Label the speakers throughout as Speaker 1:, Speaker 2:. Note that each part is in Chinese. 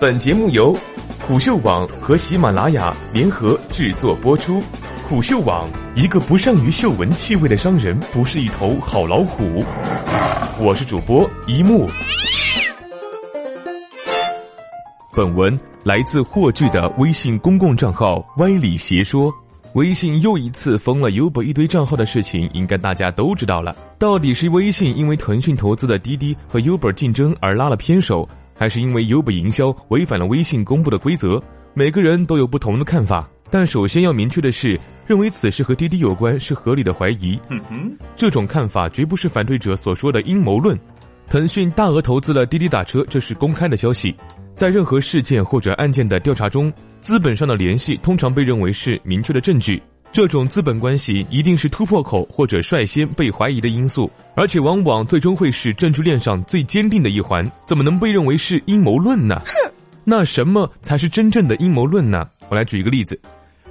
Speaker 1: 本节目由虎嗅网和喜马拉雅联合制作播出。虎嗅网：一个不善于嗅闻气味的商人，不是一头好老虎。我是主播一木。本文来自霍炬的微信公共账号“歪理邪说”。微信又一次封了 Uber 一堆账号的事情，应该大家都知道了。到底是微信因为腾讯投资的滴滴和 Uber 竞争而拉了偏手？还是因为 Uber 营销违反了微信公布的规则，每个人都有不同的看法。但首先要明确的是，认为此事和滴滴有关是合理的怀疑。嗯哼，这种看法绝不是反对者所说的阴谋论。腾讯大额投资了滴滴打车，这是公开的消息。在任何事件或者案件的调查中，资本上的联系通常被认为是明确的证据。这种资本关系一定是突破口或者率先被怀疑的因素，而且往往最终会是证据链上最坚定的一环。怎么能被认为是阴谋论呢？哼，那什么才是真正的阴谋论呢？我来举一个例子，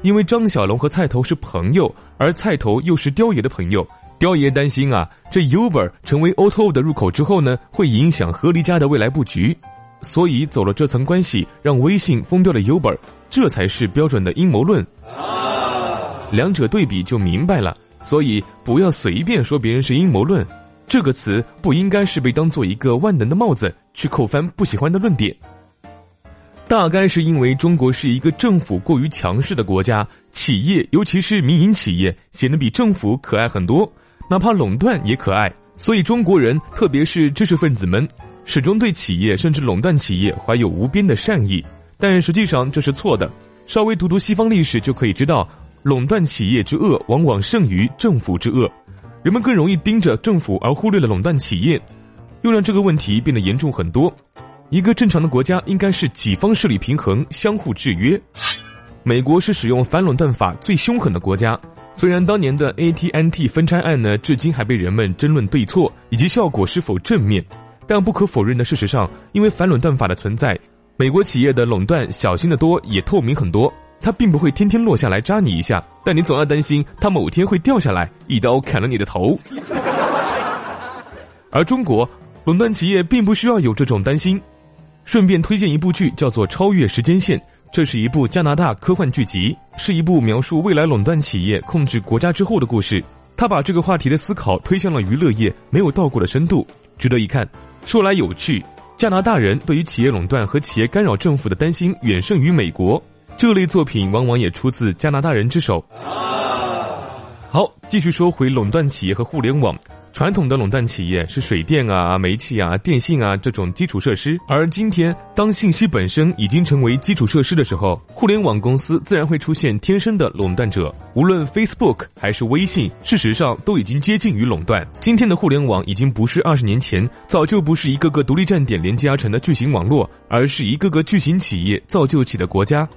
Speaker 1: 因为张小龙和菜头是朋友，而菜头又是雕爷的朋友，雕爷担心啊，这 Uber 成为 O to 的入口之后呢，会影响合离家的未来布局，所以走了这层关系，让微信封掉了 Uber，这才是标准的阴谋论。两者对比就明白了，所以不要随便说别人是阴谋论，这个词不应该是被当做一个万能的帽子去扣翻不喜欢的论点。大概是因为中国是一个政府过于强势的国家，企业尤其是民营企业显得比政府可爱很多，哪怕垄断也可爱，所以中国人特别是知识分子们始终对企业甚至垄断企业怀有无边的善意，但实际上这是错的。稍微读读西方历史就可以知道。垄断企业之恶往往胜于政府之恶，人们更容易盯着政府而忽略了垄断企业，又让这个问题变得严重很多。一个正常的国家应该是几方势力平衡，相互制约。美国是使用反垄断法最凶狠的国家，虽然当年的 AT&T 分拆案呢，至今还被人们争论对错以及效果是否正面，但不可否认的事实上，因为反垄断法的存在，美国企业的垄断小心的多，也透明很多。它并不会天天落下来扎你一下，但你总要担心它某天会掉下来，一刀砍了你的头。而中国垄断企业并不需要有这种担心。顺便推荐一部剧，叫做《超越时间线》，这是一部加拿大科幻剧集，是一部描述未来垄断企业控制国家之后的故事。他把这个话题的思考推向了娱乐业没有到过的深度，值得一看。说来有趣，加拿大人对于企业垄断和企业干扰政府的担心远胜于美国。这类作品往往也出自加拿大人之手。好，继续说回垄断企业和互联网。传统的垄断企业是水电啊、煤气啊、电信啊这种基础设施，而今天当信息本身已经成为基础设施的时候，互联网公司自然会出现天生的垄断者。无论 Facebook 还是微信，事实上都已经接近于垄断。今天的互联网已经不是二十年前，早就不是一个个独立站点连接而成的巨型网络，而是一个个巨型企业造就起的国家。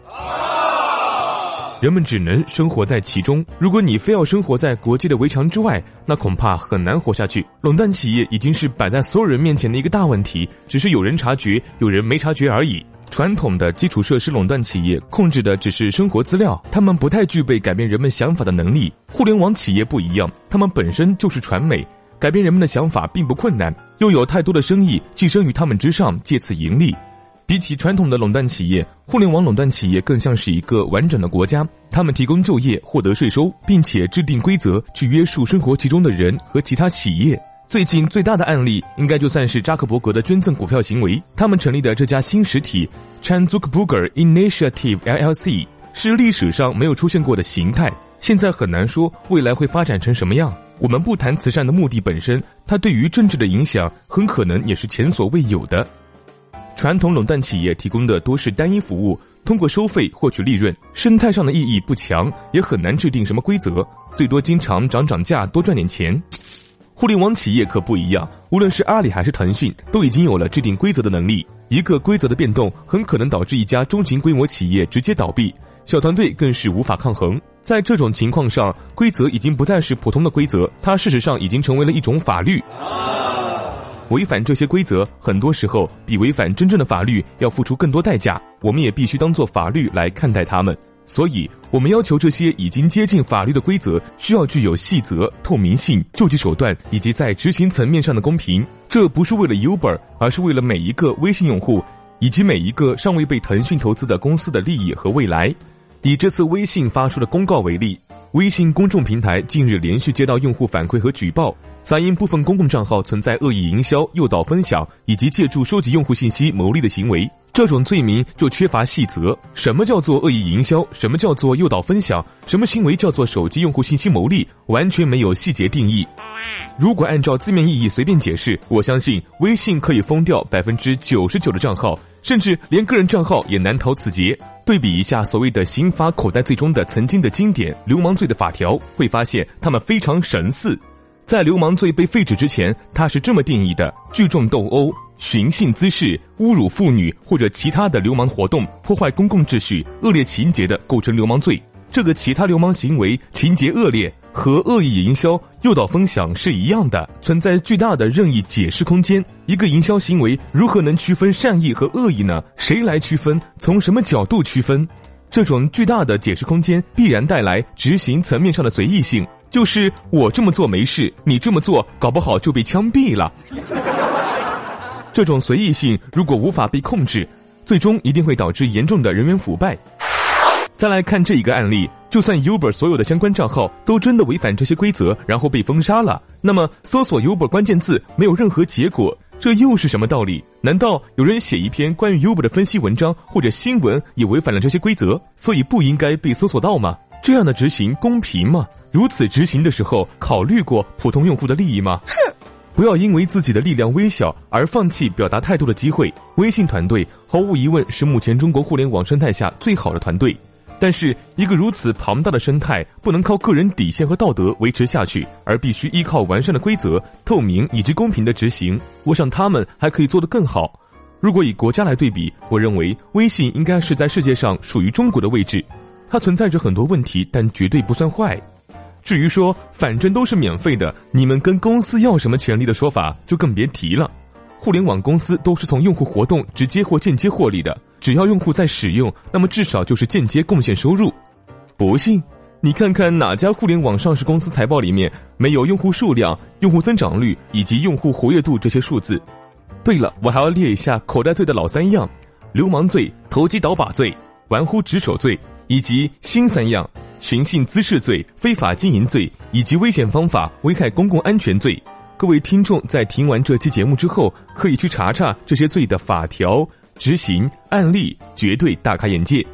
Speaker 1: 人们只能生活在其中。如果你非要生活在国际的围墙之外，那恐怕很难活下去。垄断企业已经是摆在所有人面前的一个大问题，只是有人察觉，有人没察觉而已。传统的基础设施垄断企业控制的只是生活资料，他们不太具备改变人们想法的能力。互联网企业不一样，他们本身就是传媒，改变人们的想法并不困难，又有太多的生意寄生于他们之上，借此盈利。比起传统的垄断企业，互联网垄断企业更像是一个完整的国家。他们提供就业、获得税收，并且制定规则去约束生活其中的人和其他企业。最近最大的案例，应该就算是扎克伯格的捐赠股票行为。他们成立的这家新实体 Chan Zuckerberg Initiative LLC 是历史上没有出现过的形态。现在很难说未来会发展成什么样。我们不谈慈善的目的本身，它对于政治的影响很可能也是前所未有的。传统垄断企业提供的多是单一服务，通过收费获取利润，生态上的意义不强，也很难制定什么规则，最多经常涨涨价，多赚点钱。互联网企业可不一样，无论是阿里还是腾讯，都已经有了制定规则的能力。一个规则的变动，很可能导致一家中型规模企业直接倒闭，小团队更是无法抗衡。在这种情况上，规则已经不再是普通的规则，它事实上已经成为了一种法律。违反这些规则，很多时候比违反真正的法律要付出更多代价。我们也必须当做法律来看待他们。所以，我们要求这些已经接近法律的规则，需要具有细则、透明性、救济手段以及在执行层面上的公平。这不是为了 Uber，而是为了每一个微信用户，以及每一个尚未被腾讯投资的公司的利益和未来。以这次微信发出的公告为例，微信公众平台近日连续接到用户反馈和举报，反映部分公共账号存在恶意营销、诱导分享以及借助收集用户信息牟利的行为。这种罪名就缺乏细则。什么叫做恶意营销？什么叫做诱导分享？什么行为叫做手机用户信息牟利？完全没有细节定义。如果按照字面意义随便解释，我相信微信可以封掉百分之九十九的账号，甚至连个人账号也难逃此劫。对比一下所谓的刑法口袋罪中的曾经的经典流氓罪的法条，会发现他们非常神似。在流氓罪被废止之前，它是这么定义的：聚众斗殴、寻衅滋事、侮辱妇女或者其他的流氓活动，破坏公共秩序、恶劣情节的，构成流氓罪。这个其他流氓行为情节恶劣，和恶意营销、诱导分享是一样的，存在巨大的任意解释空间。一个营销行为如何能区分善意和恶意呢？谁来区分？从什么角度区分？这种巨大的解释空间必然带来执行层面上的随意性，就是我这么做没事，你这么做搞不好就被枪毙了。这种随意性如果无法被控制，最终一定会导致严重的人员腐败。再来看这一个案例，就算 Uber 所有的相关账号都真的违反这些规则，然后被封杀了，那么搜索 Uber 关键字没有任何结果，这又是什么道理？难道有人写一篇关于 Uber 的分析文章或者新闻也违反了这些规则，所以不应该被搜索到吗？这样的执行公平吗？如此执行的时候，考虑过普通用户的利益吗？哼！不要因为自己的力量微小而放弃表达态度的机会。微信团队毫无疑问是目前中国互联网生态下最好的团队。但是，一个如此庞大的生态不能靠个人底线和道德维持下去，而必须依靠完善的规则、透明以及公平的执行。我想他们还可以做得更好。如果以国家来对比，我认为微信应该是在世界上属于中国的位置。它存在着很多问题，但绝对不算坏。至于说反正都是免费的，你们跟公司要什么权利的说法，就更别提了。互联网公司都是从用户活动直接或间接获利的。只要用户在使用，那么至少就是间接贡献收入。不信，你看看哪家互联网上市公司财报里面没有用户数量、用户增长率以及用户活跃度这些数字？对了，我还要列一下口袋罪的老三样：流氓罪、投机倒把罪、玩忽职守罪，以及新三样：寻衅滋事罪、非法经营罪以及危险方法危害公共安全罪。各位听众在听完这期节目之后，可以去查查这些罪的法条。执行案例绝对大开眼界，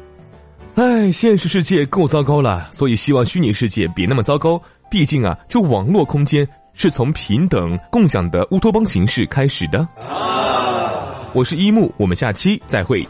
Speaker 1: 哎，现实世界够糟糕了，所以希望虚拟世界别那么糟糕。毕竟啊，这网络空间是从平等共享的乌托邦形式开始的。我是一木，我们下期再会。